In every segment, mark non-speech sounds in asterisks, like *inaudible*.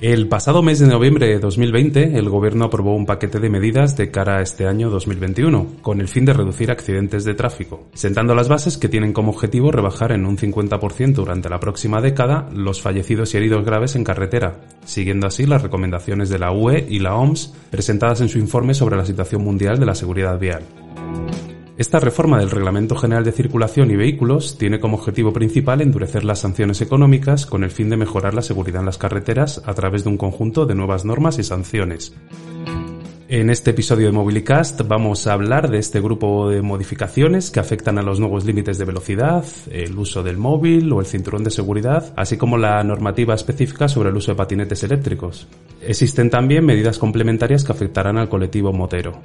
El pasado mes de noviembre de 2020, el gobierno aprobó un paquete de medidas de cara a este año 2021, con el fin de reducir accidentes de tráfico, sentando las bases que tienen como objetivo rebajar en un 50% durante la próxima década los fallecidos y heridos graves en carretera, siguiendo así las recomendaciones de la UE y la OMS presentadas en su informe sobre la situación mundial de la seguridad vial. Esta reforma del Reglamento General de Circulación y Vehículos tiene como objetivo principal endurecer las sanciones económicas con el fin de mejorar la seguridad en las carreteras a través de un conjunto de nuevas normas y sanciones. En este episodio de Mobilicast vamos a hablar de este grupo de modificaciones que afectan a los nuevos límites de velocidad, el uso del móvil o el cinturón de seguridad, así como la normativa específica sobre el uso de patinetes eléctricos. Existen también medidas complementarias que afectarán al colectivo motero.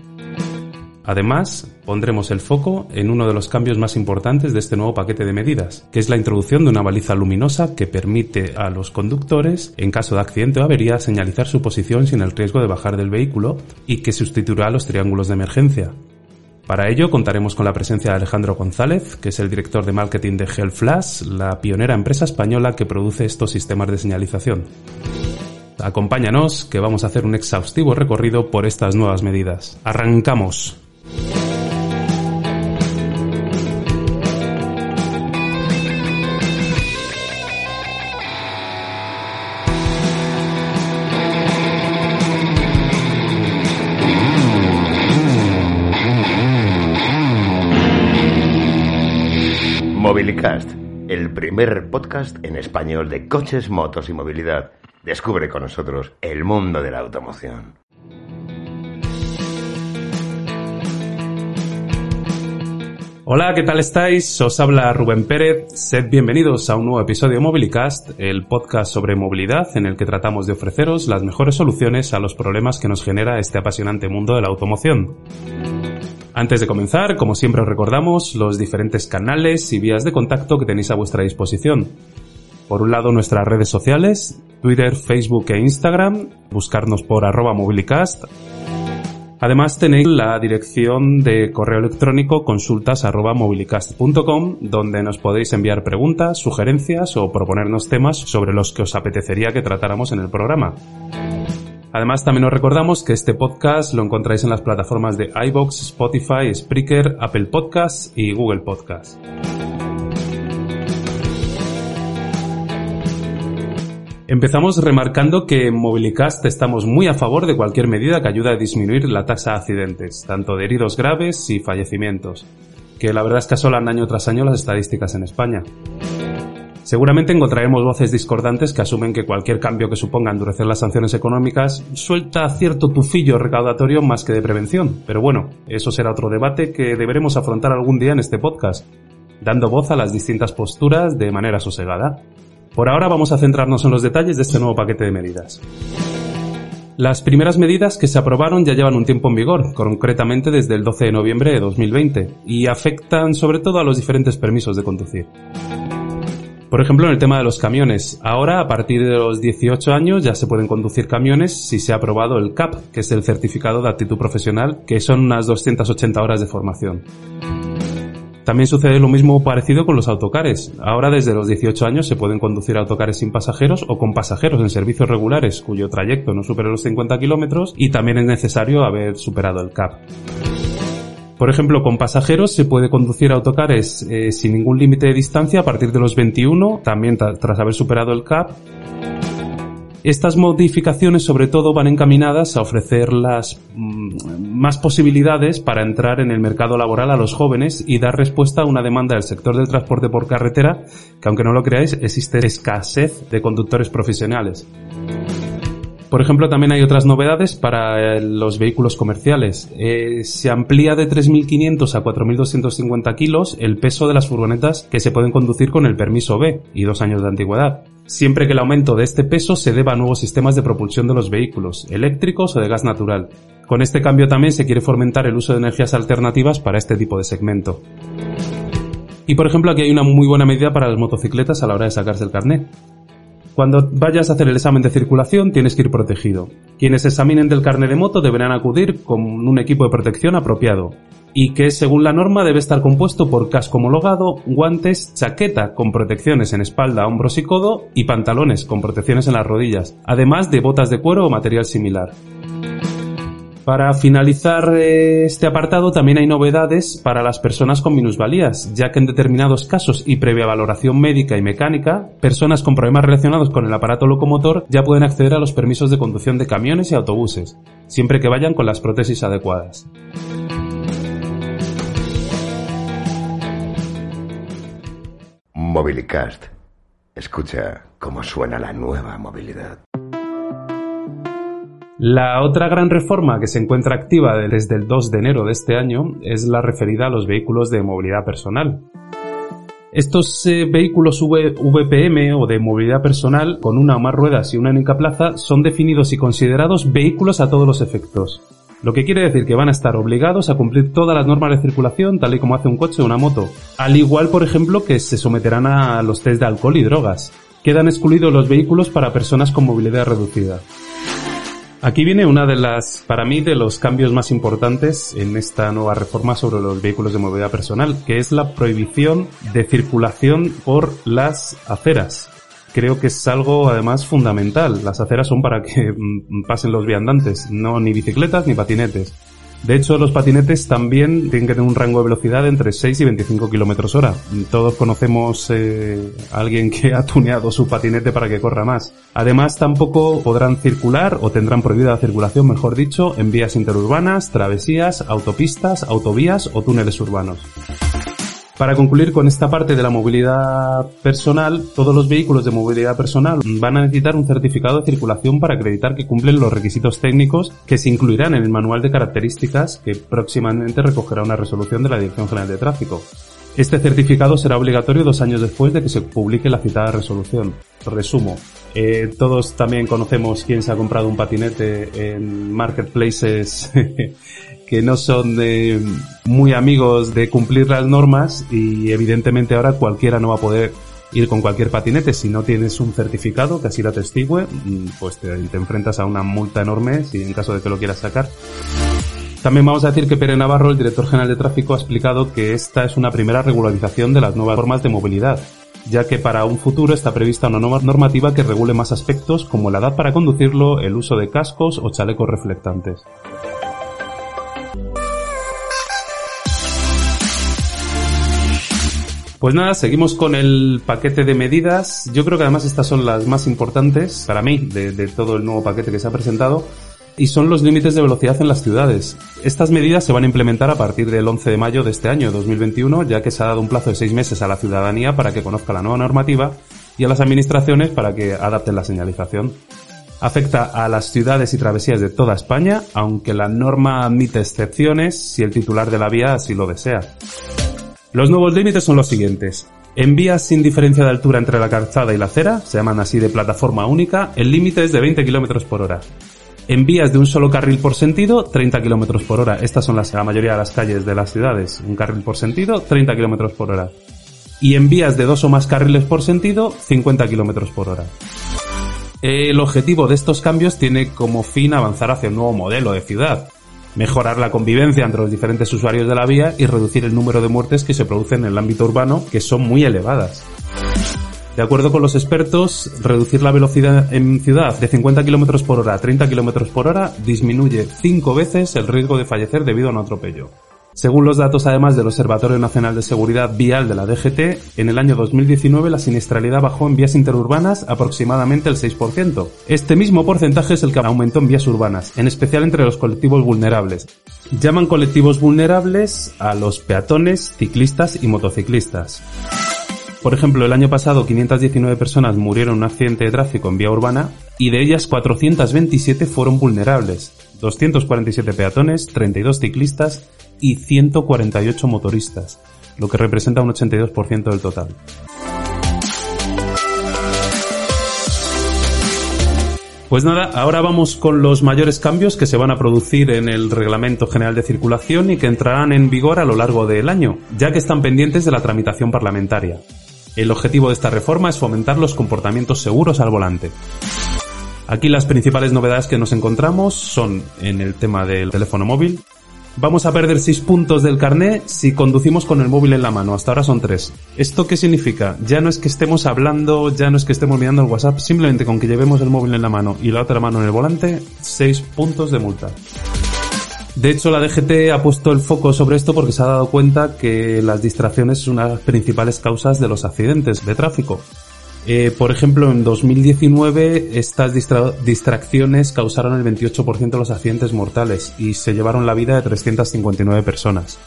Además, pondremos el foco en uno de los cambios más importantes de este nuevo paquete de medidas, que es la introducción de una baliza luminosa que permite a los conductores, en caso de accidente o avería, señalizar su posición sin el riesgo de bajar del vehículo y que sustituirá a los triángulos de emergencia. Para ello contaremos con la presencia de Alejandro González, que es el director de marketing de Flash, la pionera empresa española que produce estos sistemas de señalización. Acompáñanos, que vamos a hacer un exhaustivo recorrido por estas nuevas medidas. ¡Arrancamos! Mobilicast, el primer podcast en español de coches, motos y movilidad. Descubre con nosotros el mundo de la automoción. Hola, ¿qué tal estáis? Os habla Rubén Pérez. Sed bienvenidos a un nuevo episodio de Mobilicast, el podcast sobre movilidad en el que tratamos de ofreceros las mejores soluciones a los problemas que nos genera este apasionante mundo de la automoción. Antes de comenzar, como siempre os recordamos los diferentes canales y vías de contacto que tenéis a vuestra disposición. Por un lado nuestras redes sociales, Twitter, Facebook e Instagram, buscarnos por arroba mobilicast. Además tenéis la dirección de correo electrónico consultas arroba mobilicast.com donde nos podéis enviar preguntas, sugerencias o proponernos temas sobre los que os apetecería que tratáramos en el programa. Además, también os recordamos que este podcast lo encontráis en las plataformas de iBox, Spotify, Spreaker, Apple Podcasts y Google Podcasts. Empezamos remarcando que en Mobilicast estamos muy a favor de cualquier medida que ayude a disminuir la tasa de accidentes, tanto de heridos graves y fallecimientos, que la verdad es que asolan año tras año las estadísticas en España. Seguramente encontraremos voces discordantes que asumen que cualquier cambio que suponga endurecer las sanciones económicas suelta cierto tufillo recaudatorio más que de prevención. Pero bueno, eso será otro debate que deberemos afrontar algún día en este podcast, dando voz a las distintas posturas de manera sosegada. Por ahora vamos a centrarnos en los detalles de este nuevo paquete de medidas. Las primeras medidas que se aprobaron ya llevan un tiempo en vigor, concretamente desde el 12 de noviembre de 2020, y afectan sobre todo a los diferentes permisos de conducir. Por ejemplo, en el tema de los camiones. Ahora, a partir de los 18 años, ya se pueden conducir camiones si se ha aprobado el CAP, que es el certificado de actitud profesional, que son unas 280 horas de formación. También sucede lo mismo parecido con los autocares. Ahora desde los 18 años se pueden conducir autocares sin pasajeros o con pasajeros en servicios regulares cuyo trayecto no supere los 50 kilómetros y también es necesario haber superado el CAP. Por ejemplo, con pasajeros se puede conducir autocares eh, sin ningún límite de distancia a partir de los 21, también tras haber superado el CAP. Estas modificaciones sobre todo van encaminadas a ofrecer las mm, más posibilidades para entrar en el mercado laboral a los jóvenes y dar respuesta a una demanda del sector del transporte por carretera que aunque no lo creáis existe escasez de conductores profesionales. Por ejemplo, también hay otras novedades para eh, los vehículos comerciales. Eh, se amplía de 3.500 a 4.250 kilos el peso de las furgonetas que se pueden conducir con el permiso B y dos años de antigüedad, siempre que el aumento de este peso se deba a nuevos sistemas de propulsión de los vehículos, eléctricos o de gas natural. Con este cambio también se quiere fomentar el uso de energías alternativas para este tipo de segmento. Y por ejemplo, aquí hay una muy buena medida para las motocicletas a la hora de sacarse el carnet. Cuando vayas a hacer el examen de circulación tienes que ir protegido. Quienes examinen del carnet de moto deberán acudir con un equipo de protección apropiado. y que según la norma debe estar compuesto por casco homologado, guantes, chaqueta con protecciones en espalda, hombros y codo y pantalones con protecciones en las rodillas, además de botas de cuero o material similar. Para finalizar eh, este apartado también hay novedades para las personas con minusvalías, ya que en determinados casos y previa valoración médica y mecánica, personas con problemas relacionados con el aparato locomotor ya pueden acceder a los permisos de conducción de camiones y autobuses, siempre que vayan con las prótesis adecuadas. Mobilicast. Escucha cómo suena la nueva movilidad. La otra gran reforma que se encuentra activa desde el 2 de enero de este año es la referida a los vehículos de movilidad personal. Estos eh, vehículos VPM o de movilidad personal con una o más ruedas y una única plaza son definidos y considerados vehículos a todos los efectos. Lo que quiere decir que van a estar obligados a cumplir todas las normas de circulación tal y como hace un coche o una moto. Al igual, por ejemplo, que se someterán a los test de alcohol y drogas. Quedan excluidos los vehículos para personas con movilidad reducida. Aquí viene una de las, para mí, de los cambios más importantes en esta nueva reforma sobre los vehículos de movilidad personal, que es la prohibición de circulación por las aceras. Creo que es algo además fundamental. Las aceras son para que mm, pasen los viandantes, no ni bicicletas ni patinetes. De hecho, los patinetes también tienen que tener un rango de velocidad entre 6 y 25 kilómetros hora. Todos conocemos eh, alguien que ha tuneado su patinete para que corra más. Además, tampoco podrán circular o tendrán prohibida la circulación, mejor dicho, en vías interurbanas, travesías, autopistas, autovías o túneles urbanos. Para concluir con esta parte de la movilidad personal, todos los vehículos de movilidad personal van a necesitar un certificado de circulación para acreditar que cumplen los requisitos técnicos que se incluirán en el manual de características que próximamente recogerá una resolución de la Dirección General de Tráfico. Este certificado será obligatorio dos años después de que se publique la citada resolución. Resumo. Eh, todos también conocemos quién se ha comprado un patinete en marketplaces *laughs* que no son de, muy amigos de cumplir las normas y evidentemente ahora cualquiera no va a poder ir con cualquier patinete si no tienes un certificado que así lo atestigue, mm, pues te, enfrentas a una multa enorme si en caso de que lo quieras sacar. También vamos a decir que Pere Navarro, el director general de tráfico, ha explicado que esta es una primera regularización de las nuevas formas de movilidad, ya que para un futuro está prevista una nueva normativa que regule más aspectos como la edad para conducirlo, el uso de cascos o chalecos reflectantes. Pues nada, seguimos con el paquete de medidas. Yo creo que además estas son las más importantes para mí de, todo el nuevo paquete que se ha presentado y son los límites de velocidad en las ciudades. Estas medidas se van a implementar a partir del 11 de mayo de este año 2021, ya que se ha dado un plazo de seis meses a la ciudadanía para que conozca la nueva normativa y a las administraciones para que adapten la señalización. Afecta a las ciudades y travesías de toda España, aunque la norma admite excepciones si el titular de la vía así lo desea. Los nuevos límites son los siguientes. En vías sin diferencia de altura entre la calzada y la acera, se llaman así de plataforma única, el límite es de 20 km por hora. En vías de un solo carril por sentido, 30 km por hora. Estas son la mayoría de las calles de las ciudades. Un carril por sentido, 30 km por hora. Y en vías de dos o más carriles por sentido, 50 km por hora. El objetivo de estos cambios tiene como fin avanzar hacia un nuevo modelo de ciudad, mejorar la convivencia entre los diferentes usuarios de la vía y reducir el número de muertes que se producen en el ámbito urbano, que son muy elevadas. De acuerdo con los expertos, reducir la velocidad en ciudad de 50 km por hora a 30 km por hora disminuye 5 veces el riesgo de fallecer debido a un atropello. Según los datos además del Observatorio Nacional de Seguridad Vial de la DGT, en el año 2019 la siniestralidad bajó en vías interurbanas aproximadamente el 6%. Este mismo porcentaje es el que aumentó en vías urbanas, en especial entre los colectivos vulnerables. Llaman colectivos vulnerables a los peatones, ciclistas y motociclistas. Por ejemplo, el año pasado 519 personas murieron en un accidente de tráfico en vía urbana y de ellas 427 fueron vulnerables. 247 peatones, 32 ciclistas y 148 motoristas, lo que representa un 82% del total. Pues nada, ahora vamos con los mayores cambios que se van a producir en el Reglamento General de Circulación y que entrarán en vigor a lo largo del año, ya que están pendientes de la tramitación parlamentaria. El objetivo de esta reforma es fomentar los comportamientos seguros al volante. Aquí las principales novedades que nos encontramos son en el tema del teléfono móvil, Vamos a perder 6 puntos del carné si conducimos con el móvil en la mano. Hasta ahora son 3. ¿Esto qué significa? Ya no es que estemos hablando, ya no es que estemos mirando el WhatsApp, simplemente con que llevemos el móvil en la mano y la otra mano en el volante, 6 puntos de multa. De hecho, la DGT ha puesto el foco sobre esto porque se ha dado cuenta que las distracciones son una de las principales causas de los accidentes de tráfico. Eh, por ejemplo, en 2019 estas distracciones causaron el 28% de los accidentes mortales y se llevaron la vida de 359 personas.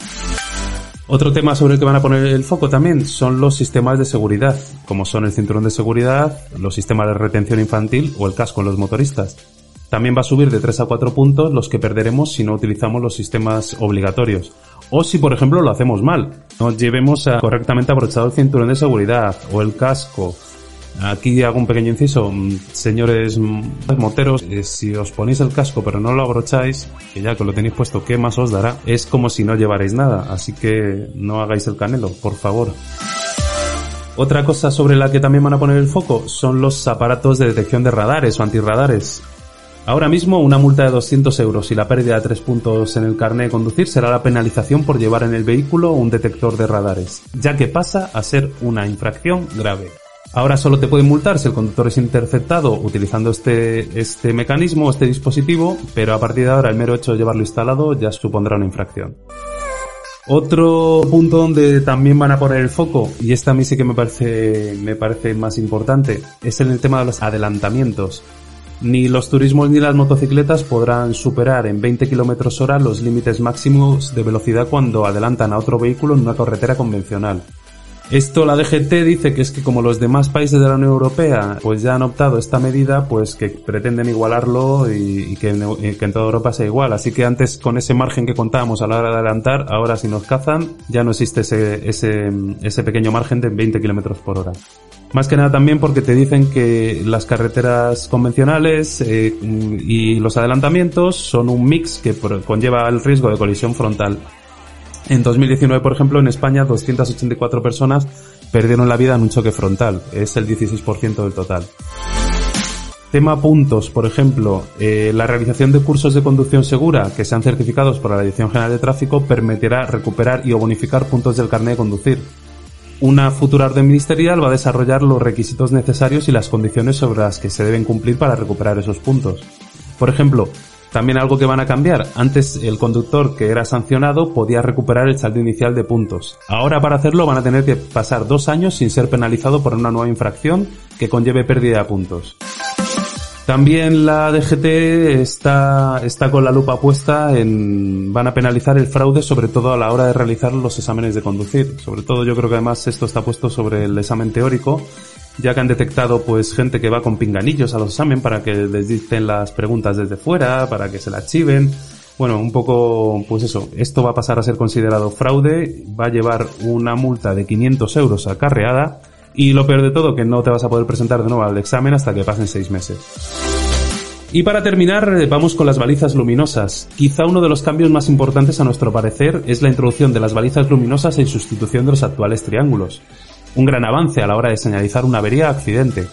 Otro tema sobre el que van a poner el foco también son los sistemas de seguridad, como son el cinturón de seguridad, los sistemas de retención infantil o el casco en los motoristas. También va a subir de 3 a 4 puntos los que perderemos si no utilizamos los sistemas obligatorios. O si, por ejemplo, lo hacemos mal. No llevemos correctamente abrochado el cinturón de seguridad o el casco Aquí hago un pequeño inciso. Mm, señores mm, moteros, eh, si os ponéis el casco pero no lo abrocháis, que ya que lo tenéis puesto, ¿qué más os dará? Es como si no llevarais nada, así que no hagáis el canelo, por favor. Otra cosa sobre la que también van a poner el foco son los aparatos de detección de radares o antirradares. Ahora mismo una multa de 200 euros y la pérdida de 3 puntos en el carnet de conducir será la penalización por llevar en el vehículo un detector de radares, ya que pasa a ser una infracción grave. Ahora solo te pueden multar si el conductor es interceptado utilizando este, este mecanismo, este dispositivo, pero a partir de ahora el mero hecho de llevarlo instalado ya supondrá una infracción. Otro punto donde también van a poner el foco, y este a mí sí que me parece, me parece más importante, es en el tema de los adelantamientos. Ni los turismos ni las motocicletas podrán superar en 20 km hora los límites máximos de velocidad cuando adelantan a otro vehículo en una carretera convencional. Esto la DGT dice que es que como los demás países de la Unión Europea pues ya han optado esta medida, pues que pretenden igualarlo y, que, en, toda Europa sea igual. Así que antes con ese margen que contábamos a la hora de adelantar, ahora si nos cazan ya no existe ese, ese, pequeño margen de 20 kilómetros por hora. Más que nada también porque te dicen que las carreteras convencionales eh, y los adelantamientos son un mix que conlleva el riesgo de colisión frontal. En 2019, por ejemplo, en España 284 personas perdieron la vida en un choque frontal. Es el 16% del total. Tema puntos, por ejemplo, eh, la realización de cursos de conducción segura que sean certificados por la Dirección General de Tráfico permitirá recuperar y o bonificar puntos del carnet de conducir. Una futura orden ministerial va a desarrollar los requisitos necesarios y las condiciones sobre las que se deben cumplir para recuperar esos puntos. Por ejemplo, también algo que van a cambiar. Antes el conductor que era sancionado podía recuperar el saldo inicial de puntos. Ahora para hacerlo van a tener que pasar dos años sin ser penalizado por una nueva infracción que conlleve pérdida de puntos. También la DGT está, está con la lupa puesta en, van a penalizar el fraude sobre todo a la hora de realizar los exámenes de conducir. Sobre todo yo creo que además esto está puesto sobre el examen teórico ya que han detectado pues gente que va con pinganillos a los examen para que les dicten las preguntas desde fuera, para que se las chiven. Bueno, un poco, pues eso, esto va a pasar a ser considerado fraude, va a llevar una multa de 500 euros acarreada y lo peor de todo, que no te vas a poder presentar de nuevo al examen hasta que pasen seis meses. Y para terminar, vamos con las balizas luminosas. Quizá uno de los cambios más importantes a nuestro parecer es la introducción de las balizas luminosas en sustitución de los actuales triángulos un gran avance a la hora de señalizar una avería accidente.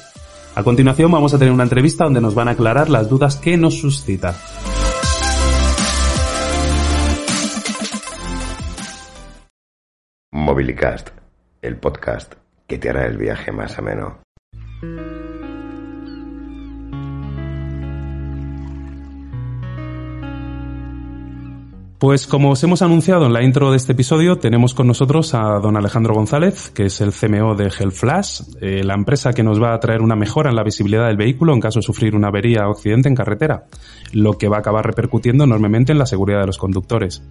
A continuación vamos a tener una entrevista donde nos van a aclarar las dudas que nos suscita. Mobilicast, el podcast que te hará el viaje más ameno. Pues como os hemos anunciado en la intro de este episodio, tenemos con nosotros a don Alejandro González, que es el CMO de Hellflash, eh, la empresa que nos va a traer una mejora en la visibilidad del vehículo en caso de sufrir una avería o accidente en carretera, lo que va a acabar repercutiendo enormemente en la seguridad de los conductores.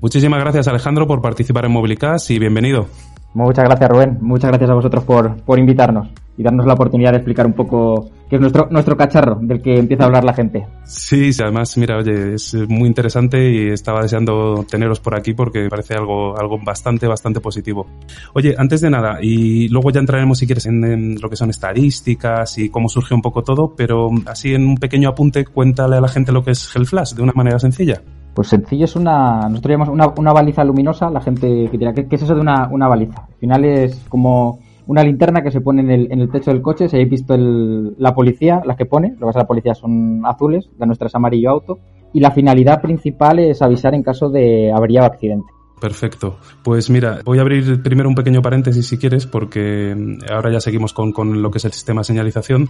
Muchísimas gracias Alejandro por participar en Mobilicast y bienvenido. Muchas gracias Rubén, muchas gracias a vosotros por, por invitarnos y darnos la oportunidad de explicar un poco qué es nuestro, nuestro cacharro del que empieza a hablar la gente. Sí, además, mira, oye, es muy interesante y estaba deseando teneros por aquí porque parece algo, algo bastante, bastante positivo. Oye, antes de nada, y luego ya entraremos si quieres en, en, lo que son estadísticas y cómo surge un poco todo, pero así en un pequeño apunte, cuéntale a la gente lo que es Hellflash de una manera sencilla. Pues sencillo es una, nosotros llamamos una, una baliza luminosa, la gente que dirá, ¿qué, es eso de una, una baliza? Al final es como una linterna que se pone en el, en el techo del coche, si habéis visto el, la policía, las que pone, lo que pasa la policía son azules, la nuestra es amarillo auto, y la finalidad principal es avisar en caso de avería o accidente. Perfecto. Pues mira, voy a abrir primero un pequeño paréntesis si quieres, porque mm, ahora ya seguimos con, con lo que es el sistema de señalización,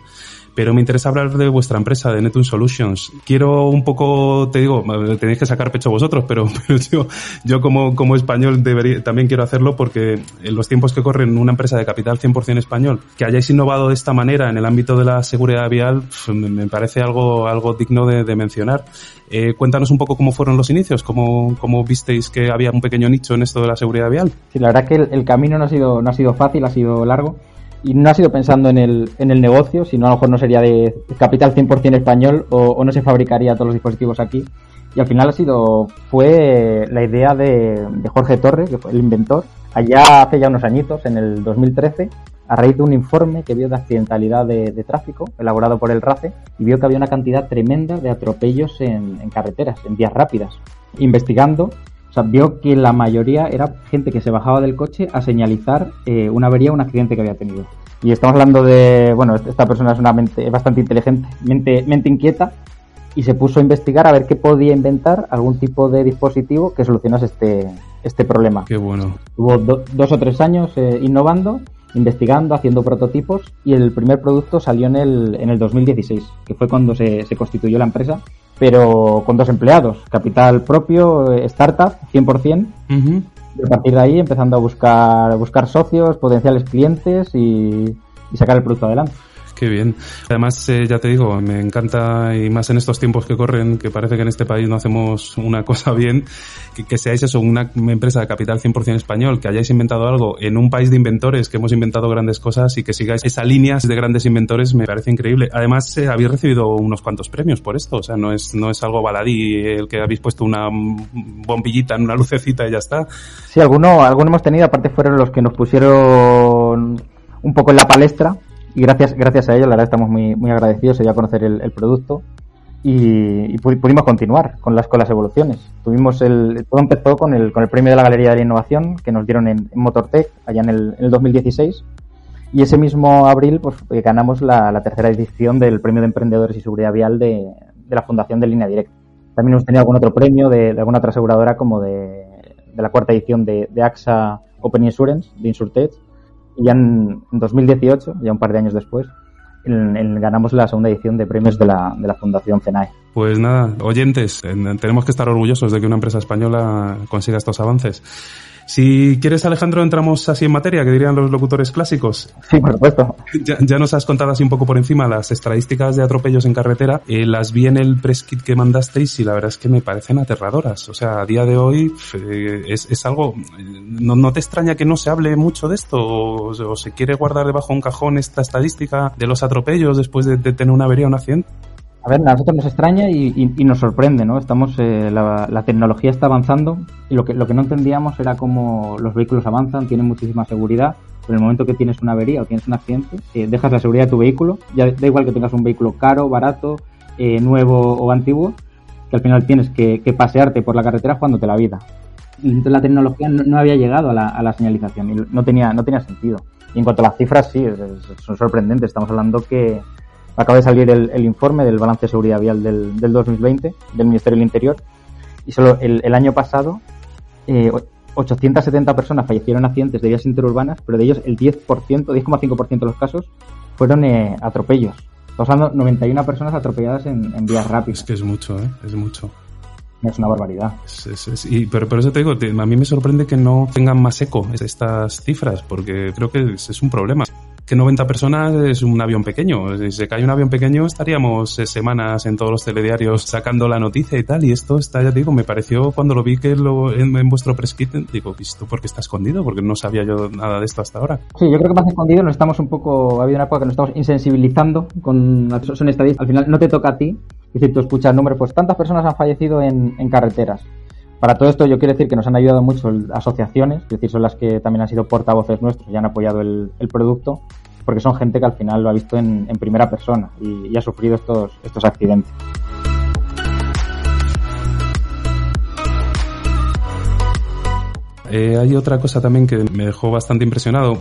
pero me interesa hablar de vuestra empresa, de Netun Solutions. Quiero un poco, te digo, tenéis que sacar pecho vosotros, *laughs* pero, yo, yo como, como español debería, también quiero hacerlo porque en los tiempos que corren una empresa de capital 100% español, que hayáis innovado de esta manera en el ámbito de la seguridad vial, me parece algo, algo digno de, de mencionar. Eh, cuéntanos un poco cómo fueron los inicios, cómo, cómo visteis que había un pequeño nicho en esto de la seguridad vial. Sí, la verdad que el, el, camino no ha sido no ha sido fácil, ha sido largo y no ha sido pensando en el, en el negocio, sino a lo mejor no sería de capital 100% español o, o no se fabricaría todos los dispositivos aquí. Y al final ha sido, fue la idea de, de Jorge Torre, que fue el inventor, allá hace ya unos añitos, en el 2013, a raíz de un informe que vio de accidentalidad de, de, tráfico elaborado por el RACE y vio que había una cantidad tremenda de atropellos en, en carreteras, en vías rápidas. Investigando, o sea, vio que la mayoría era gente que se bajaba del coche a señalizar eh, una avería o un accidente que había tenido. Y estamos hablando de, bueno, esta persona es una mente es bastante inteligente, mente, mente inquieta, y se puso a investigar a ver qué podía inventar algún tipo de dispositivo que solucionase este, este problema. Qué bueno. Tuvo do, dos o tres años eh, innovando investigando, haciendo prototipos y el primer producto salió en el, en el 2016, que fue cuando se, se constituyó la empresa, pero con dos empleados, capital propio, eh, startup, 100%. Uh -huh. Y a partir de ahí empezando a buscar, buscar socios, potenciales clientes y, y sacar el producto adelante. Qué bien. Además, eh, ya te digo, me encanta, y más en estos tiempos que corren, que parece que en este país no hacemos una *laughs* cosa bien, que, que seáis eso, una empresa de capital 100% español, que hayáis inventado algo en un país de inventores, que hemos inventado grandes cosas y que sigáis esa línea de grandes inventores, me parece increíble. Además, eh, habéis recibido unos cuantos premios por esto, o sea, no es, no es algo baladí el que habéis puesto una bombillita en una *laughs* lucecita y ya está. Sí, alguno, alguno hemos tenido, aparte fueron los que nos pusieron un poco en la palestra, y gracias, gracias a ello, la verdad, estamos muy, muy agradecidos de ya conocer el, el producto y, y, pudimos continuar con las, con las evoluciones. Tuvimos el, todo empezó con el, con el premio de la Galería de la Innovación que nos dieron en, en Motortech allá en el, en el 2016 y ese mismo abril pues eh, ganamos la, la, tercera edición del premio de emprendedores y seguridad vial de, de la Fundación de Línea Directa. También hemos tenido algún otro premio de, de alguna otra aseguradora como de, de la cuarta edición de AXA Open Insurance, de Insurtech, ya en 2018, ya un par de años después, en, ganamos la segunda edición de premios de la, de la Fundación CENAE. Pues nada, oyentes, tenemos que estar orgullosos de que una empresa española consiga estos avances. Si quieres, Alejandro, entramos así en materia, que dirían los locutores clásicos. Sí, por supuesto. Ya, ya nos has contado así un poco por encima las estadísticas de atropellos en carretera. Eh, las vi en el press kit que mandasteis y la verdad es que me parecen aterradoras. O sea, a día de hoy eh, es, es, algo... No, ¿No, te extraña que no se hable mucho de esto? O, o, se quiere guardar debajo un cajón esta estadística de los atropellos después de, de tener una avería o un accidente? A ver, a nosotros nos extraña y, y, y nos sorprende, ¿no? Estamos, eh, la, la, tecnología está avanzando y lo que, lo que no entendíamos era cómo los vehículos avanzan, tienen muchísima seguridad, pero en el momento que tienes una avería o tienes un accidente, eh, dejas la seguridad de tu vehículo, ya da igual que tengas un vehículo caro, barato, eh, nuevo o antiguo, que al final tienes que, que, pasearte por la carretera jugándote la vida. Entonces la tecnología no, no había llegado a la, a la, señalización y no tenía, no tenía sentido. Y en cuanto a las cifras, sí, son sorprendentes. Estamos hablando que acaba de salir el, el, informe del balance de seguridad vial del, del, 2020 del Ministerio del Interior y solo el, el año pasado eh, 870 personas fallecieron en accidentes de vías interurbanas, pero de ellos el 10%, 10,5% de los casos fueron eh, atropellos. Estamos hablando de 91 personas atropelladas en, en, vías rápidas. Es que es mucho, ¿eh? Es mucho. Es una barbaridad. Es, es, es, y, pero por eso te digo, a mí me sorprende que no tengan más eco estas cifras, porque creo que es, un problema que 90 personas es un avión pequeño. Si se cae un avión pequeño estaríamos eh, semanas en todos los telediarios sacando la noticia y tal. Y esto está, ya digo, me pareció cuando lo vi que lo, en, en vuestro press kit, digo, ¿esto por qué está escondido? Porque no sabía yo nada de esto hasta ahora. Sí, yo creo que más escondido nos estamos un poco, ha habido una época que nos estamos insensibilizando con, son estadísticas. Al final no te toca a ti, es decir, tú escuchas números, pues tantas personas han fallecido en, en carreteras. Para todo esto yo quiero decir que nos han ayudado mucho asociaciones, es decir, son las que también han sido portavoces nuestros y han apoyado el, el producto, porque son gente que al final lo ha visto en, en primera persona y, y, ha sufrido estos, estos accidentes. Eh, hay otra cosa también que me dejó bastante impresionado.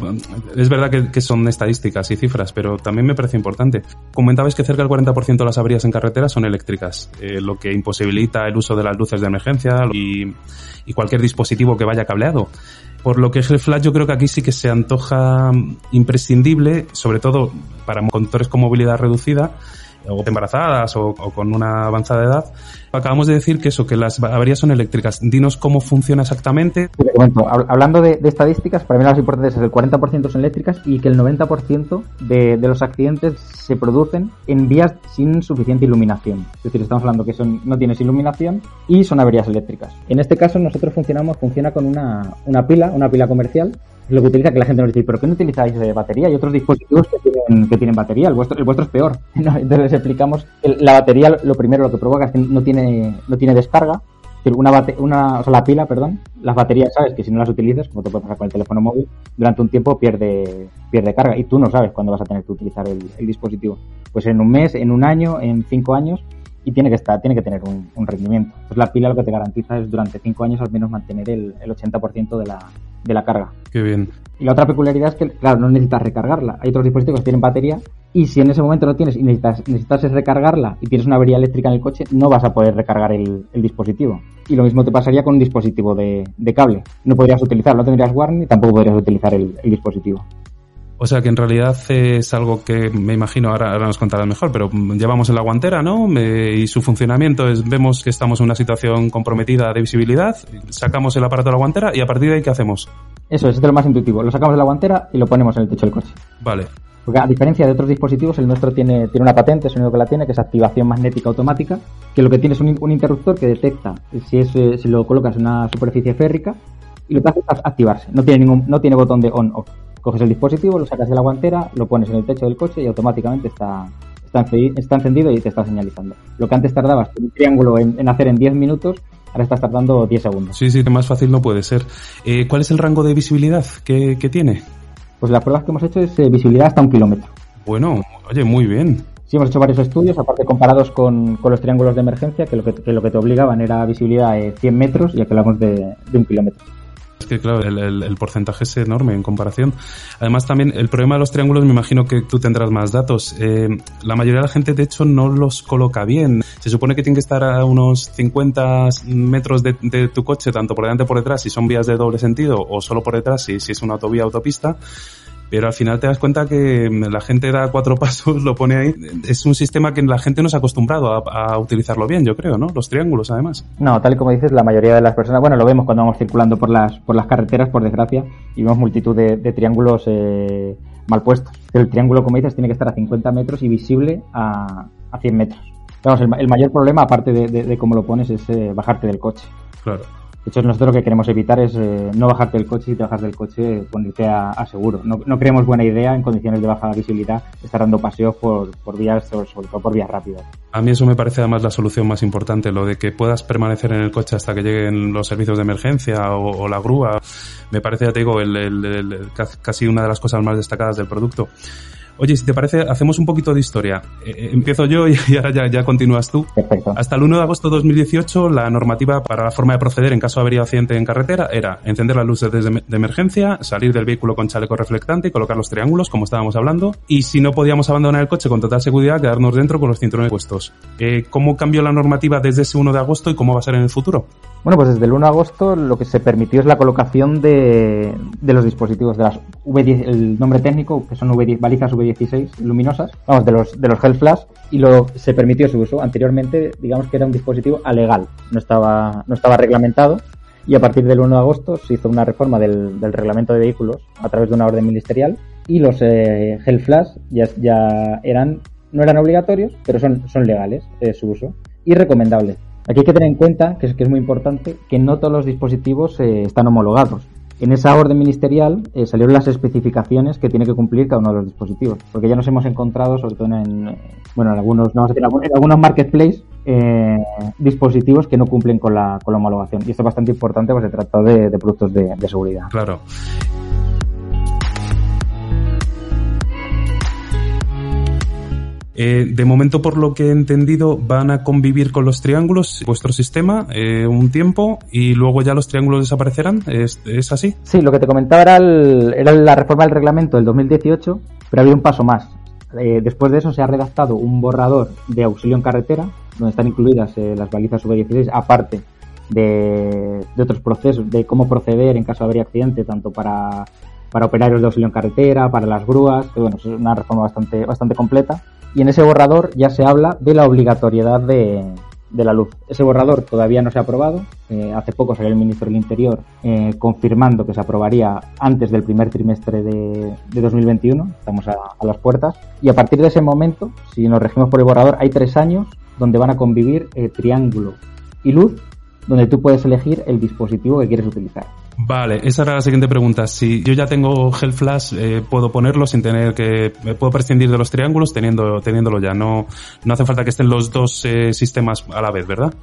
Es verdad que, son estadísticas y cifras, pero también me parece importante. Comentabais que cerca del 40% de las averías en carretera son eléctricas, eh, lo que imposibilita el uso de las luces de emergencia y, y cualquier dispositivo que vaya cableado. Por lo que el flash yo creo que aquí sí que se antoja imprescindible, sobre todo para conductores con movilidad reducida, o embarazadas o, con una avanzada edad. Acabamos de decir que eso, que las averías son eléctricas. Dinos cómo funciona exactamente. hablando de, estadísticas, para mí lo más importante es el 40% son eléctricas y que el 90% de, de, los accidentes se producen en vías sin suficiente iluminación. Es decir, estamos hablando que son, no tienes iluminación y son averías eléctricas. En este caso nosotros funcionamos, funciona con una, una pila, una pila comercial lo que utiliza que la gente nos dice, ¿pero qué no utilizáis de batería? Hay otros dispositivos que tienen, que tienen batería, el vuestro, el vuestro es peor. *laughs* Entonces les explicamos, la batería lo primero lo que provoca es que no tiene, no tiene descarga, una, una o sea, la pila, perdón, las baterías sabes que si no las utilizas, como te puede pasar con el teléfono móvil, durante un tiempo pierde, pierde carga y tú no sabes cuándo vas a tener que utilizar el, el dispositivo. Pues en un mes, en un año, en cinco años, y tiene que estar, tiene que tener un, rendimiento. Pues la pila lo que te garantiza es durante 5 años al menos mantener el, el 80% de la, de la carga. Qué bien. Y la otra peculiaridad es que, claro, no necesitas recargarla. Hay otros dispositivos que tienen batería y si en ese momento no tienes y necesitas, necesitas recargarla y tienes una avería eléctrica en el coche, no vas a poder recargar el, dispositivo. Y lo mismo te pasaría con un dispositivo de, de cable. No podrías utilizarlo, no tendrías warning y tampoco podrías utilizar el dispositivo. O sea que en realidad es algo que me imagino, ahora, ahora nos contarás mejor, pero llevamos en la guantera, ¿no? y su funcionamiento es, vemos que estamos en una situación comprometida de visibilidad, sacamos el aparato de la guantera y a partir de ahí, ¿qué hacemos? Eso es, es lo más intuitivo. Lo sacamos de la guantera y lo ponemos en el techo del coche. Vale. Porque a diferencia de otros dispositivos, el nuestro tiene, tiene una patente, es el único que la tiene, que es activación magnética automática, que lo que tiene es un, interruptor que detecta si, es, eh, si lo colocas en una superficie férrica y lo que hace es activarse. No tiene ningún, no tiene botón de on-off. Coges el dispositivo, lo sacas de la guantera, lo pones en el techo del coche y automáticamente está, está, encendido y te está señalizando. Lo que antes tardabas un triángulo en, hacer en 10 minutos, ahora estás tardando 10 segundos. Sí, sí, más fácil no puede ser. Eh, ¿Cuál es el rango de visibilidad que, tiene? Pues las pruebas que hemos hecho es eh, visibilidad hasta un kilómetro. Bueno, oye, muy bien. Sí, hemos hecho varios estudios, aparte comparados con, los triángulos de emergencia, que lo que, lo que te obligaban era visibilidad de 100 metros y aquí hablamos de, de un kilómetro. Es que, claro, el, porcentaje es enorme en comparación. Además, también el problema de los triángulos, me imagino que tú tendrás más datos. Eh, la mayoría de la gente, de hecho, no los coloca bien. Se supone que tiene que estar a unos 50 metros de, tu coche, tanto por delante como por detrás, si son vías de doble sentido, o solo por detrás, si, si es una autovía autopista pero al final te das cuenta que la gente da cuatro *laughs* pasos, lo pone ahí. Es un sistema que la gente no se ha acostumbrado a, utilizarlo bien, yo creo, ¿no? Los triángulos, además. No, tal y como dices, la mayoría de las personas, bueno, lo vemos cuando vamos circulando por las, por las carreteras, por desgracia, y vemos multitud de, triángulos eh, mal puestos. El triángulo, como dices, tiene que estar a 50 metros y visible a, a 100 metros. Vamos, el, mayor problema, aparte de, cómo lo pones, es eh, bajarte del coche. Claro. De hecho, nosotros lo que queremos evitar es eh, no bajarte del coche y te bajas del coche, ponerte a, seguro. No, no, creemos buena idea en condiciones de baja visibilidad estar dando paseos por, por vías, sobre, todo por vías rápidas. A mí eso me parece además la solución más importante, lo de que puedas permanecer en el coche hasta que lleguen los servicios de emergencia o, la grúa. Me parece, ya te digo, el, casi una de las cosas más destacadas del producto. Oye, si te parece, hacemos un poquito de historia. Eh, eh, empiezo yo y, *laughs* ahora ya, ya, continúas tú. Perfecto. Hasta el 1 de agosto de 2018, la normativa para la forma de proceder en caso de avería o accidente en carretera era encender las luces de, emergencia, salir del vehículo con chaleco reflectante y colocar los triángulos, como estábamos hablando. Y si no podíamos abandonar el coche con total seguridad, quedarnos dentro con los cinturones puestos. Eh, ¿Cómo cambió la normativa desde ese 1 de agosto y cómo va a ser en el futuro? Bueno, pues desde el 1 de agosto lo que se permitió es la colocación de, de los dispositivos de las V10, el nombre técnico, que son V10, balizas V16 luminosas, vamos, de los, de los Hell Flash, y lo, se permitió su uso. Anteriormente, digamos que era un dispositivo alegal, no estaba, no estaba reglamentado, y a partir del 1 de agosto se hizo una reforma del, del reglamento de vehículos a través de una orden ministerial, y los eh, Hell Flash ya, ya eran, no eran obligatorios, pero son, son legales eh, su uso, y recomendables. Aquí hay que tener en cuenta, que es, que es muy importante, que no todos los dispositivos eh, están homologados. En esa orden ministerial eh, salieron las especificaciones que tiene que cumplir cada uno de los dispositivos, porque ya nos hemos encontrado, sobre todo en, bueno, en algunos, no, en algunos marketplaces, eh, dispositivos que no cumplen con la, con la homologación. Y esto es bastante importante porque se trata de, productos de, de seguridad. Claro. Eh, de momento, por lo que he entendido, van a convivir con los triángulos vuestro sistema eh, un tiempo y luego ya los triángulos desaparecerán. ¿Es, ¿Es, así? Sí, lo que te comentaba era, el, era la reforma del reglamento del 2018, pero había un paso más. Eh, después de eso se ha redactado un borrador de auxilio en carretera, donde están incluidas eh, las balizas V16, aparte de, otros procesos, de cómo proceder en caso de haber accidente, tanto para, para operarios de auxilio en carretera, para las grúas, que bueno, es una reforma bastante, bastante completa. Y en ese borrador ya se habla de la obligatoriedad de, la luz. Ese borrador todavía no se ha aprobado. Eh, hace poco salió el ministro del Interior eh, confirmando que se aprobaría antes del primer trimestre de, de 2021. Estamos a, a, las puertas. Y a partir de ese momento, si nos regimos por el borrador, hay tres años donde van a convivir eh, triángulo y luz, donde tú puedes elegir el dispositivo que quieres utilizar. Vale, esa era la siguiente pregunta. Si yo ya tengo Gel Flash, eh, puedo ponerlo sin tener que, me puedo prescindir de los triángulos teniendo, teniéndolo ya. No, no hace falta que estén los dos eh, sistemas a la vez, ¿verdad?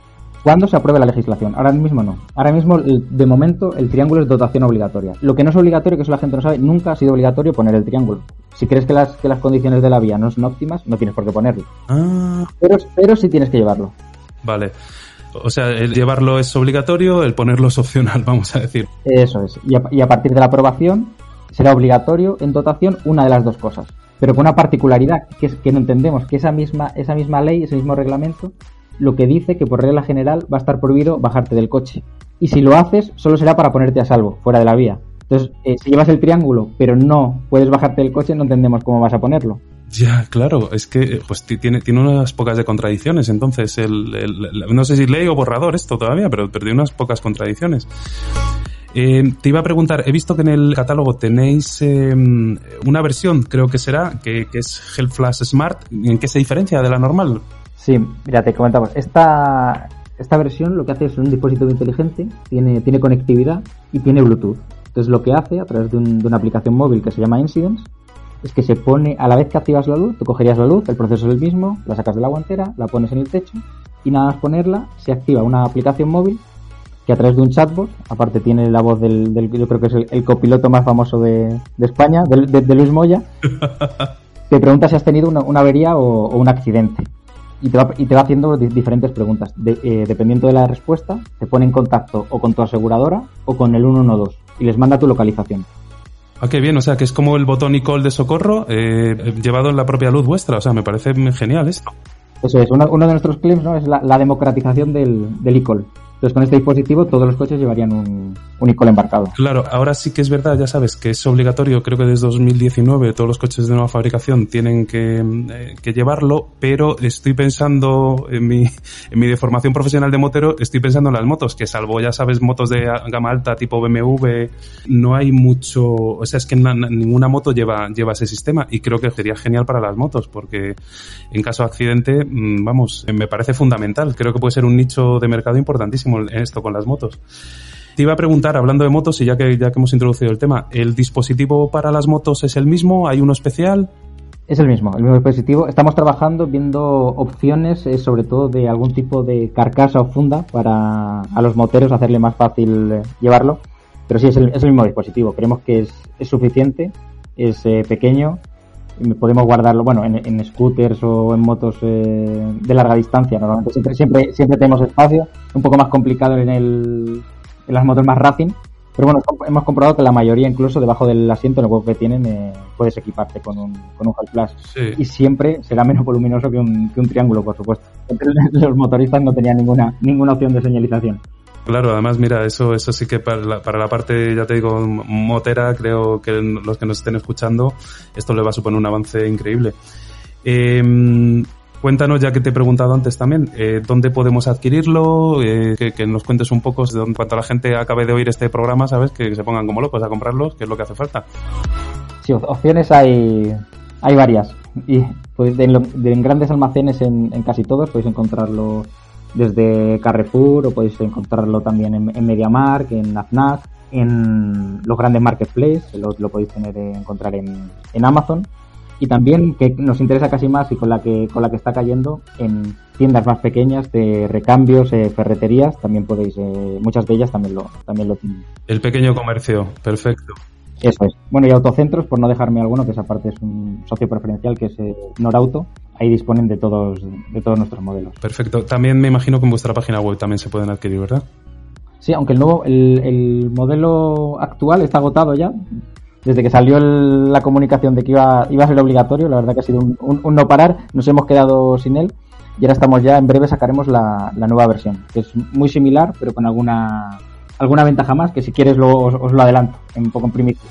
¿Cuándo se apruebe la legislación? Ahora mismo no. Ahora mismo, de momento, el triángulo es dotación obligatoria. Lo que no es obligatorio, que eso la gente no sabe, nunca ha sido obligatorio poner el triángulo. Si crees que las, que las condiciones de la vía no son óptimas, no tienes por qué ponerlo. Ah. Pero, pero sí tienes que llevarlo. Vale. O sea, el llevarlo es obligatorio, el ponerlo es opcional, *laughs* vamos a decir. Eso es. Y a, partir de la aprobación será obligatorio en dotación una de las dos cosas. Pero con una particularidad, que es que no entendemos que esa misma, esa misma ley, ese mismo reglamento, lo que dice que por regla general va a estar prohibido bajarte del coche. Y si lo haces, solo será para ponerte a salvo, fuera de la vía. Entonces, eh, si llevas el triángulo, pero no puedes bajarte del coche, no entendemos cómo vas a ponerlo. Ya, claro, es que pues tiene, tiene unas pocas de contradicciones, entonces el, no sé si ley o borrador esto todavía, pero, pero tiene unas pocas contradicciones. Eh, te iba a preguntar, he visto que en el catálogo tenéis eh, una versión, creo que será, que, que es Hell Flash Smart. ¿En qué se diferencia de la normal? Sí, mira, te comentamos. Esta, esta versión lo que hace es un dispositivo inteligente, tiene, tiene conectividad y tiene Bluetooth. Entonces lo que hace a través de, un, de una aplicación móvil que se llama Incidence es que se pone, a la vez que activas la luz, tú cogerías la luz, el proceso es el mismo, la sacas de la guantera, la pones en el techo y nada más ponerla, se activa una aplicación móvil que a través de un chatbot, aparte tiene la voz del, del yo creo que es el, el, copiloto más famoso de, de España, de, de, de, Luis Moya, *laughs* te pregunta si has tenido una, una avería o, o, un accidente. Y te va, y te va haciendo diferentes preguntas. Eh, dependiendo de la respuesta, te pone en contacto o con tu aseguradora o con el 112 y les manda tu localización. Ah, qué bien, o sea, que es como el botón ICOL de socorro eh, llevado en la propia luz vuestra, o sea, me parece genial esto. Eso es, uno, uno de nuestros claims ¿no? es la, democratización del, del ICOL. Entonces, con este dispositivo, todos los coches llevarían un, un ICOL embarcado. Claro, ahora sí que es verdad, ya sabes, que es obligatorio, creo que desde 2019 todos los coches de nueva fabricación tienen que, eh, que llevarlo, pero estoy pensando en mi, en mi deformación profesional de motero, estoy pensando en las motos, que salvo, ya sabes, motos de gama alta tipo BMW, no hay mucho, o sea, es que na, ninguna moto lleva, lleva ese sistema y creo que sería genial para las motos, porque en caso de accidente, mm, vamos, me parece fundamental, creo que puede ser un nicho de mercado importantísimo en esto con las motos. Te iba a preguntar, hablando de motos, y ya que, ya que hemos introducido el tema, ¿el dispositivo para las motos es el mismo? ¿Hay uno especial? Es el mismo, el mismo dispositivo. Estamos trabajando viendo opciones, eh, sobre todo de algún tipo de carcasa o funda para a los moteros hacerle más fácil eh, llevarlo. Pero sí, es el, es el, mismo dispositivo. Creemos que es, es suficiente, es eh, pequeño podemos guardarlo, bueno, en, en, scooters o en motos eh, de larga distancia. Normalmente siempre, siempre, siempre tenemos espacio, un poco más complicado en, el, en las motos más racing. Pero bueno, hemos comprobado que la mayoría, incluso debajo del asiento, en el que tienen, eh, puedes equiparte con un, con un. Sí. Y siempre será menos voluminoso que un, que un triángulo, por supuesto. *laughs* Los motoristas no tenían ninguna, ninguna opción de señalización. Claro, además, mira, eso, eso sí que para la, para la parte, ya te digo, motera, creo que los que nos estén escuchando, esto le va a suponer un avance increíble. Eh, cuéntanos, ya que te he preguntado antes también, eh, ¿dónde podemos adquirirlo? Eh, que, nos cuentes un poco, de cuanto la gente acabe de oír este programa, ¿sabes? Que se pongan como locos a comprarlos, que es lo que hace falta. Sí, opciones hay, hay varias. Y pues, en, lo, en grandes almacenes, en, en casi todos, podéis encontrarlo desde Carrefour o podéis encontrarlo también en, en MediaMark, en AFNAC, en los grandes marketplaces, lo, lo podéis tener encontrar en, en, Amazon y también que nos interesa casi más y con la que con la que está cayendo en tiendas más pequeñas de recambios, eh, ferreterías, también podéis eh, muchas de ellas también lo también lo tienen. El pequeño comercio, perfecto. Eso es. Bueno, y autocentros, por no dejarme alguno, que esa parte es un socio preferencial, que es eh, Norauto. Ahí disponen de todos, de todos nuestros modelos. Perfecto. También me imagino que en vuestra página web también se pueden adquirir, ¿verdad? Sí, aunque el nuevo, el, modelo actual está agotado ya. Desde que salió la comunicación de que iba, iba a ser obligatorio, la verdad que ha sido un, no parar, nos hemos quedado sin él y ahora estamos ya, en breve sacaremos la, nueva versión, que es muy similar, pero con alguna alguna ventaja más, que si quieres lo, os, lo adelanto, un poco en primicia.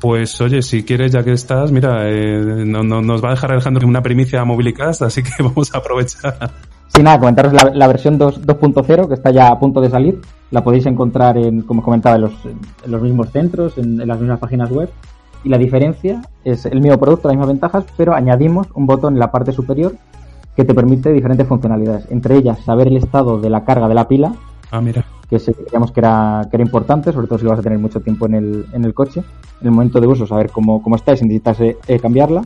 Pues oye, si quieres, ya que estás, mira, eh, no, nos va a dejar Alejandro una primicia a Mobilicast, así que *laughs* vamos a aprovechar. Sí, nada, comentaros la, versión 2.0 que está ya a punto de salir. La podéis encontrar, en, como comentaba, en los, los mismos centros, en, las mismas páginas web. Y la diferencia es el mismo producto, las mismas ventajas, pero añadimos un botón en la parte superior que te permite diferentes funcionalidades. Entre ellas, saber el estado de la carga de la pila. Ah, mira que creíamos que era, que era importante, sobre todo si lo vas a tener mucho tiempo en el, en el coche. En el momento de uso, saber cómo, cómo está y si necesitas eh, eh, cambiarla.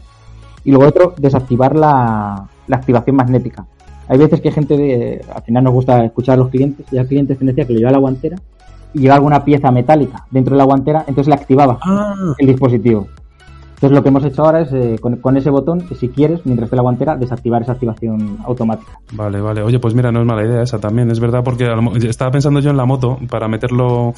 Y luego otro, desactivar la, la, activación magnética. Hay veces que gente, de, al final nos gusta escuchar a los clientes, y hay clientes que decía que le lleva la guantera y lleva alguna pieza metálica dentro de la guantera, entonces le activaba ah. el dispositivo. Entonces lo que hemos hecho ahora es eh, con, ese botón, si quieres, mientras esté la guantera, desactivar esa activación automática. Vale, vale. Oye, pues mira, no es mala idea esa también, es verdad, porque estaba pensando yo en la moto para meterlo,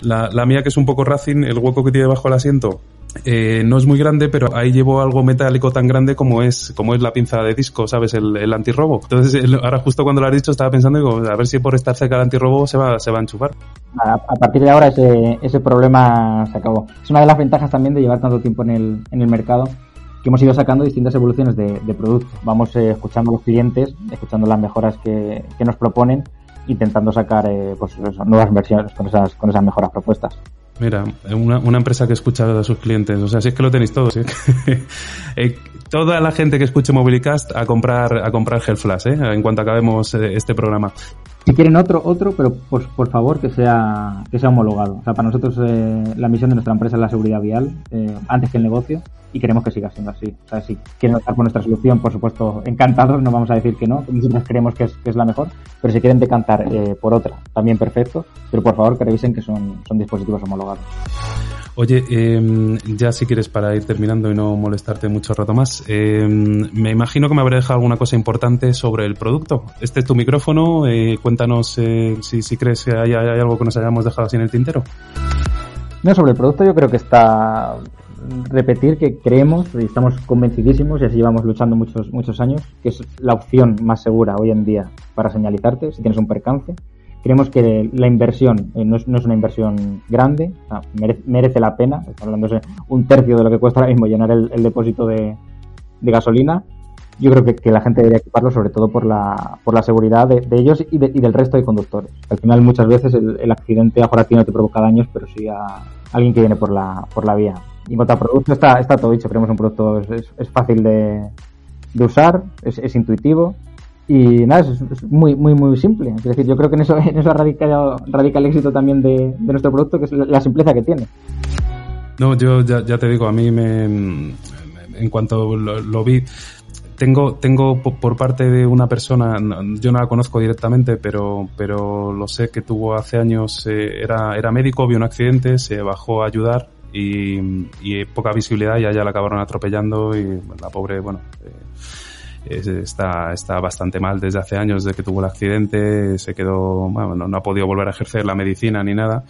la, la mía que es un poco racing, el hueco que tiene bajo el asiento, eh, no es muy grande, pero ahí llevo algo metálico tan grande como es, como es la pinza de disco, ¿sabes? El, antirrobo. Entonces, ahora justo cuando lo has dicho, estaba pensando, a ver si por estar cerca del antirrobo se va, se va a enchufar. A, partir de ahora ese, ese problema se acabó. Es una de las ventajas también de llevar tanto tiempo en el, en el mercado que hemos ido sacando distintas evoluciones de, de producto. Vamos eh, escuchando a los clientes, escuchando las mejoras que, que nos proponen, intentando sacar eh, pues, nuevas versiones con esas, con esas mejoras propuestas. Mira, una, una, empresa que escucha a sus clientes. O sea, si es que lo tenéis todo. *laughs* Eh, toda la gente que escuche Mobilicast a comprar, a comprar Hellflash, ¿eh? en cuanto acabemos eh, este programa. Si quieren otro, otro, pero por, por favor que sea, que sea homologado. O sea, para nosotros eh, la misión de nuestra empresa es la seguridad vial, eh, antes que el negocio, y queremos que siga siendo así. O sea, si quieren optar por nuestra solución, por supuesto, encantados, no vamos a decir que no, nosotros creemos que es, que es la mejor, pero si quieren decantar eh, por otra, también perfecto, pero por favor que revisen que son, son dispositivos homologados. Oye, eh, ya si quieres para ir terminando y no molestarte mucho rato más, eh, me imagino que me habré dejado alguna cosa importante sobre el producto. Este es tu micrófono, eh, cuéntanos eh, si, si, crees que hay, hay, algo que nos hayamos dejado en el tintero. No, sobre el producto yo creo que está repetir que creemos y estamos convencidísimos y así llevamos luchando muchos muchos años que es la opción más segura hoy en día para señalizarte si tienes un percance Creemos que la inversión eh, no, es, no, es, una inversión grande, merece, la pena, está hablando de un tercio de lo que cuesta ahora mismo llenar el, depósito de, gasolina. Yo creo que, la gente debería equiparlo sobre todo por la, por la seguridad de, ellos y, del resto de conductores. Al final muchas veces el, accidente a ti no te provoca daños, pero sí a alguien que viene por la, por la vía. Y en cuanto a producto, está, está todo dicho. Creemos un producto es, fácil de, usar, es, es intuitivo y nada, es, muy, muy, muy simple. Es decir, yo creo que en eso, *laughs* en eso radica, radica el éxito también de, nuestro producto, que es la simpleza que tiene. No, yo ya, ya te digo, a mí me, en cuanto lo, vi, tengo, tengo por parte de una persona, yo no la conozco directamente, pero, pero lo sé que tuvo hace años, eh, era, era médico, vio un accidente, se bajó a ayudar y, y poca visibilidad y allá la acabaron atropellando y la pobre, bueno, eh, está, está bastante mal desde hace años, desde que tuvo el accidente, se quedó, bueno, no ha podido volver a ejercer la medicina ni nada.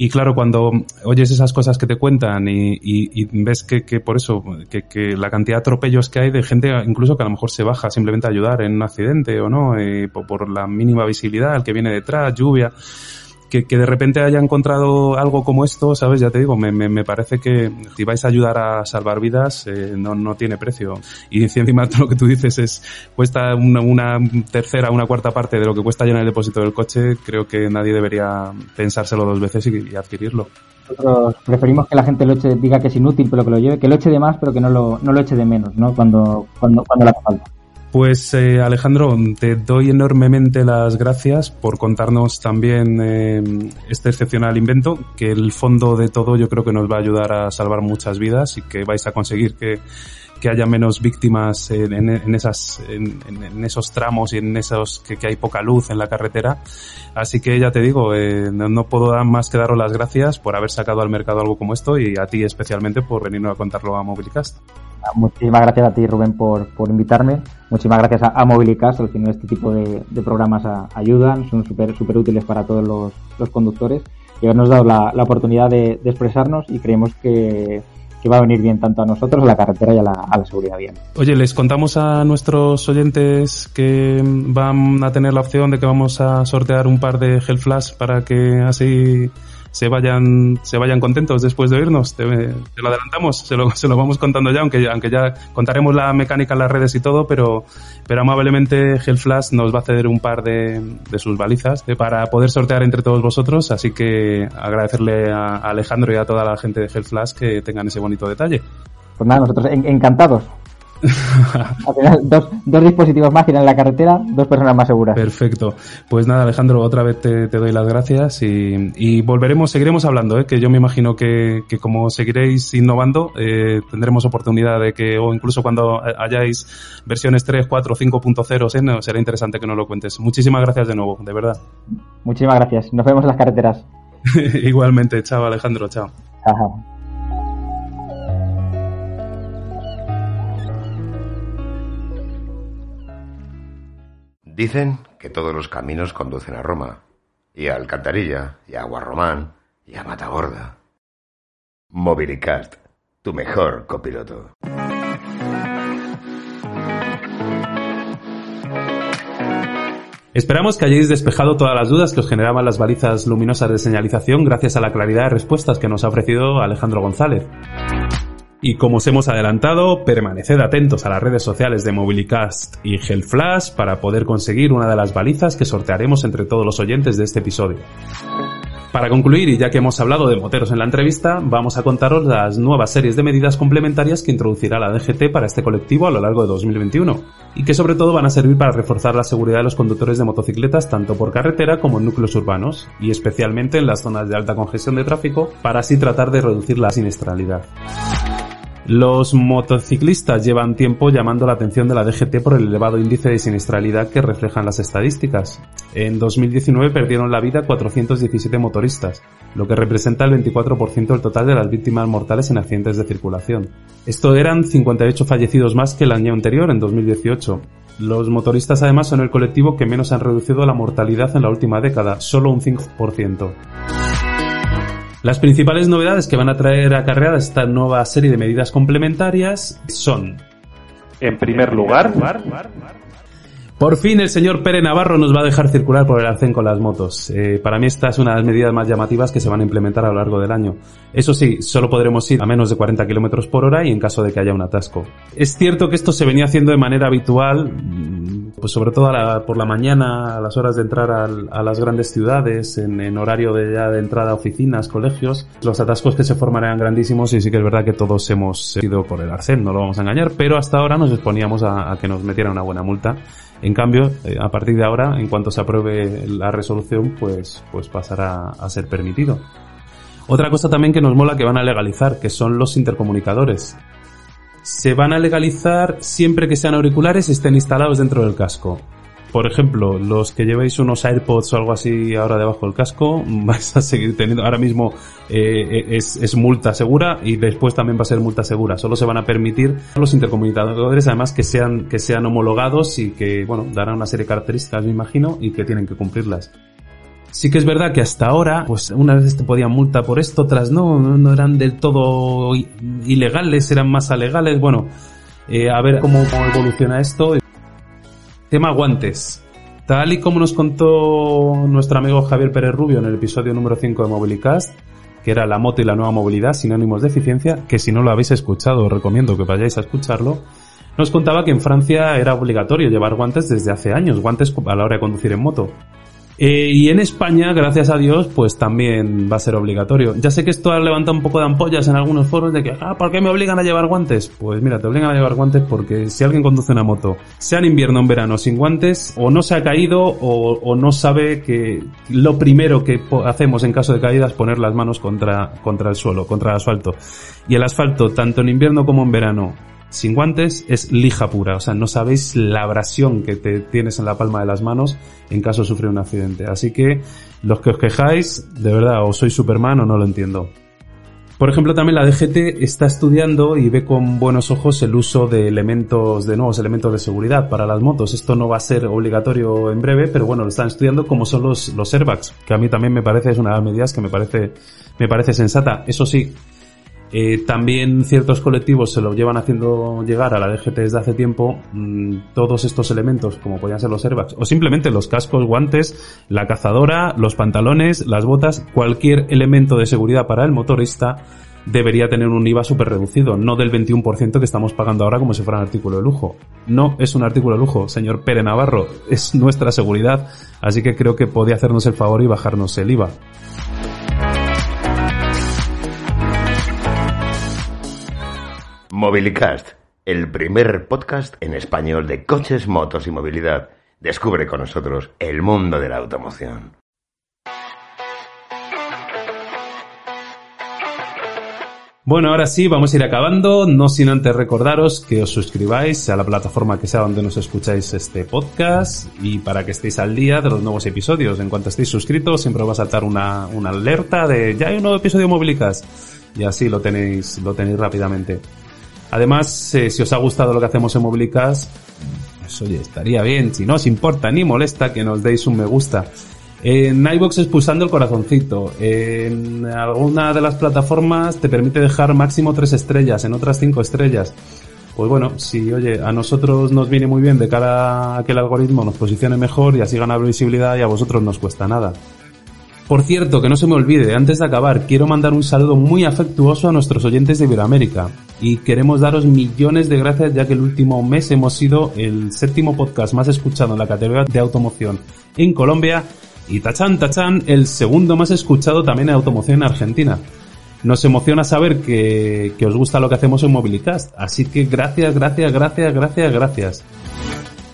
Y claro, cuando oyes esas cosas que te cuentan y, ves que, por eso, que, la cantidad de atropellos que hay de gente incluso que a lo mejor se baja simplemente a ayudar en un accidente o no, por, por, la mínima visibilidad, el que viene detrás, lluvia, que, de repente haya encontrado algo como esto, ¿sabes? Ya te digo, me, parece que si vais a ayudar a salvar vidas, eh, no, no tiene precio. Y si encima *laughs* lo que tú dices es, cuesta una, una tercera, una cuarta parte de lo que cuesta llenar el depósito del coche, creo que nadie debería pensárselo dos veces y, adquirirlo. Nosotros preferimos que la gente lo eche, diga que es inútil, pero que lo lleve, que lo eche de más, pero que no lo, no lo eche de menos, ¿no? Cuando, cuando, cuando falta. Pues eh, Alejandro, te doy enormemente las gracias por contarnos también eh, este excepcional invento, que el fondo de todo yo creo que nos va a ayudar a salvar muchas vidas y que vais a conseguir que, que haya menos víctimas en, esas, en, esos tramos y en esos que, hay poca luz en la carretera. Así que ya te digo, eh, no, puedo dar más que daros las gracias por haber sacado al mercado algo como esto y a ti especialmente por venirnos a contarlo a Mobilicast. Muchísimas gracias a ti, Rubén, por, por invitarme. Muchísimas gracias a, Mobilicast, al final este tipo de, programas ayudan, son súper super útiles para todos los, los, conductores y habernos dado la, la oportunidad de, de, expresarnos y creemos que, que, va a venir bien tanto a nosotros, a la carretera y a la, a la seguridad bien. Oye, les contamos a nuestros oyentes que van a tener la opción de que vamos a sortear un par de Gel Flash para que así se vayan, se vayan contentos después de oírnos. Te, lo adelantamos, se lo, se lo, vamos contando ya, aunque, aunque ya contaremos la mecánica en las redes y todo, pero, pero amablemente Hellflash nos va a ceder un par de, de sus balizas eh, para poder sortear entre todos vosotros, así que agradecerle a Alejandro y a toda la gente de Hellflash que tengan ese bonito detalle. Pues nada, nosotros encantados. Dos, dos, dispositivos más en la carretera, dos personas más seguras. Perfecto. Pues nada, Alejandro, otra vez te, doy las gracias y, volveremos, seguiremos hablando, ¿eh? que yo me imagino que, como seguiréis innovando, eh, tendremos oportunidad de que, o incluso cuando hayáis versiones 3, 4, 5.0, ¿eh? será interesante que nos lo cuentes. Muchísimas gracias de nuevo, de verdad. Muchísimas gracias. Nos vemos en las carreteras. *laughs* Igualmente, chao Alejandro, chao. Chao. Dicen que todos los caminos conducen a Roma, y a Alcantarilla, y a Guarromán, y a Matagorda. Mobilicast, tu mejor copiloto. Esperamos que hayáis despejado todas las dudas que os generaban las balizas luminosas de señalización gracias a la claridad de respuestas que nos ha ofrecido Alejandro González. Y como os hemos adelantado, permaneced atentos a las redes sociales de Mobilicast y Hellflash para poder conseguir una de las balizas que sortearemos entre todos los oyentes de este episodio. Para concluir, y ya que hemos hablado de moteros en la entrevista, vamos a contaros las nuevas series de medidas complementarias que introducirá la DGT para este colectivo a lo largo de 2021, y que sobre todo van a servir para reforzar la seguridad de los conductores de motocicletas tanto por carretera como en núcleos urbanos, y especialmente en las zonas de alta congestión de tráfico, para así tratar de reducir la siniestralidad. Los motociclistas llevan tiempo llamando la atención de la DGT por el elevado índice de siniestralidad que reflejan las estadísticas. En 2019 perdieron la vida 417 motoristas, lo que representa el 24% del total de las víctimas mortales en accidentes de circulación. Esto eran 58 fallecidos más que el año anterior, en 2018. Los motoristas además son el colectivo que menos han reducido la mortalidad en la última década, solo un 5%. Las principales novedades que van a traer acarreada esta nueva serie de medidas complementarias son, en primer lugar, por fin el señor Pere Navarro nos va a dejar circular por el arcén con las motos. Eh, para mí esta es una de las medidas más llamativas que se van a implementar a lo largo del año. Eso sí, solo podremos ir a menos de 40 kilómetros por hora y en caso de que haya un atasco. Es cierto que esto se venía haciendo de manera habitual, pues sobre todo por la mañana, a las horas de entrar a las grandes ciudades, en, horario de ya de entrada a oficinas, colegios. Los atascos que se forman eran grandísimos y sí que es verdad que todos hemos ido por el arcén, no lo vamos a engañar, pero hasta ahora nos exponíamos a, a que nos metieran una buena multa en cambio, eh, a partir de ahora, en cuanto se apruebe la resolución, pues, pues pasará a ser permitido. Otra cosa también que nos mola que van a legalizar, que son los intercomunicadores. Se van a legalizar siempre que sean auriculares y estén instalados dentro del casco por ejemplo, los que llevéis unos AirPods o algo así ahora debajo del casco, *laughs* vais a seguir teniendo, ahora mismo eh, es, es, multa segura y después también va a ser multa segura. Solo se van a permitir los intercomunicadores, además que sean, que sean homologados y que, bueno, darán una serie de características, me imagino, y que tienen que cumplirlas. Sí que es verdad que hasta ahora, pues unas veces te podían multa por esto, otras no, no eran del todo ilegales, eran más alegales. Bueno, eh, a ver cómo evoluciona esto. Tema guantes. Tal y como nos contó nuestro amigo Javier Pérez Rubio en el episodio número 5 de Mobilicast, que era la moto y la nueva movilidad, sinónimos de eficiencia, que si no lo habéis escuchado os recomiendo que vayáis a escucharlo, nos contaba que en Francia era obligatorio llevar guantes desde hace años, guantes a la hora de conducir en moto. Eh, y en España, gracias a Dios, pues también va a ser obligatorio. Ya sé que esto ha levantado un poco de ampollas en algunos foros de que, ah, ¿por qué me obligan a llevar guantes? Pues mira, te obligan a llevar guantes porque si alguien conduce una moto, sea en invierno o en verano, sin guantes, o no se ha caído o, no sabe que lo primero que hacemos en caso de caída es poner las manos contra, contra el suelo, contra el asfalto. Y el asfalto, tanto en invierno como en verano, sin guantes es lija pura, o sea, no sabéis la abrasión que te tienes en la palma de las manos en caso de sufrir un accidente. Así que los que os quejáis, de verdad, o sois Superman o no lo entiendo. Por ejemplo, también la DGT está estudiando y ve con buenos ojos el uso de elementos, de nuevos elementos de seguridad para las motos. Esto no va a ser obligatorio en breve, pero bueno, lo están estudiando como son los, los airbags, que a mí también me parece, es una de las medidas que me parece, me parece sensata. Eso sí, eh, también ciertos colectivos se lo llevan haciendo llegar a la DGT desde hace tiempo mm, todos estos elementos, como podían ser los airbags, o simplemente los cascos, guantes, la cazadora, los pantalones, las botas, cualquier elemento de seguridad para el motorista debería tener un IVA súper reducido, no del 21% que estamos pagando ahora como si fuera un artículo de lujo. No es un artículo de lujo, señor Pere Navarro, es nuestra seguridad, así que creo que podía hacernos el favor y bajarnos el IVA. Mobilicast, el primer podcast en español de coches, motos y movilidad. Descubre con nosotros el mundo de la automoción. Bueno, ahora sí, vamos a ir acabando, no sin antes recordaros que os suscribáis a la plataforma que sea donde nos escucháis este podcast y para que estéis al día de los nuevos episodios. En cuanto estéis suscritos, siempre os va a saltar una, una alerta de ya hay un nuevo episodio de Mobilicast y así lo tenéis, lo tenéis rápidamente. Además, eh, si os ha gustado lo que hacemos en Mobilicas, pues oye, estaría bien, si no os importa ni molesta, que nos deis un me gusta. En iBox expulsando el corazoncito. En alguna de las plataformas te permite dejar máximo tres estrellas, en otras cinco estrellas. Pues bueno, si oye, a nosotros nos viene muy bien de cara a que el algoritmo nos posicione mejor y así ganar visibilidad y a vosotros nos cuesta nada. Por cierto, que no se me olvide, antes de acabar, quiero mandar un saludo muy afectuoso a nuestros oyentes de Iberoamérica. Y queremos daros millones de gracias ya que el último mes hemos sido el séptimo podcast más escuchado en la categoría de automoción en Colombia y tachan tachan el segundo más escuchado también en automoción en Argentina. Nos emociona saber que, que os gusta lo que hacemos en Mobilicast, así que gracias, gracias, gracias, gracias, gracias.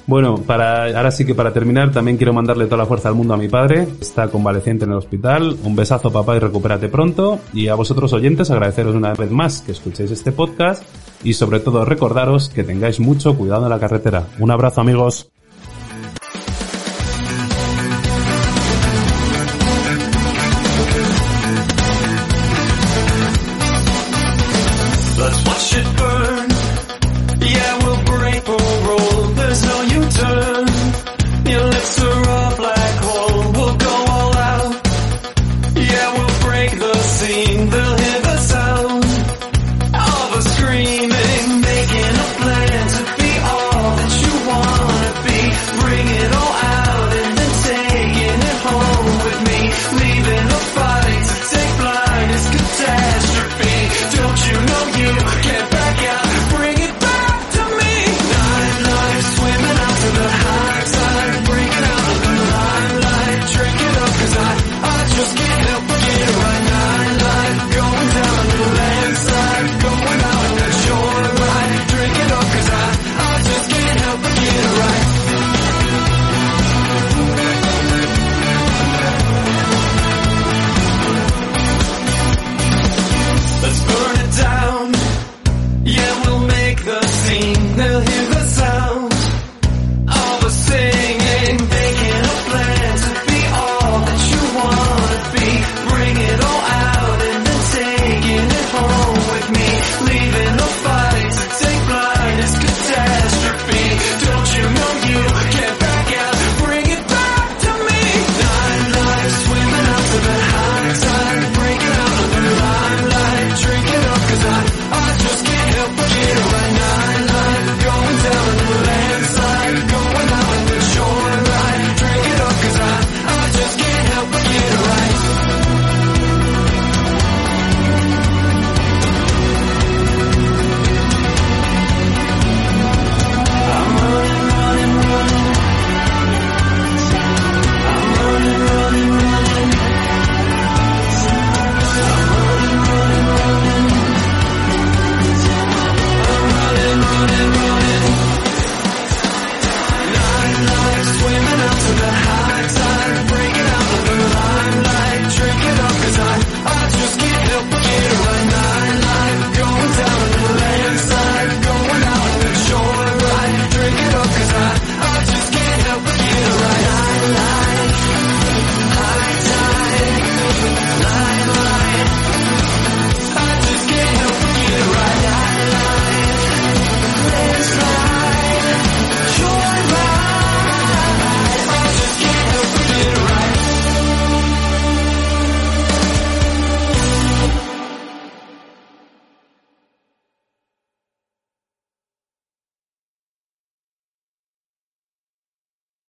Bueno, para, ahora sí que para terminar, también quiero mandarle toda la fuerza al mundo a mi padre. Está convaleciente en el hospital. Un besazo, papá, y recupérate pronto. Y a vosotros oyentes, agradeceros una vez más que escuchéis este podcast. Y sobre todo, recordaros que tengáis mucho cuidado en la carretera. Un abrazo, amigos.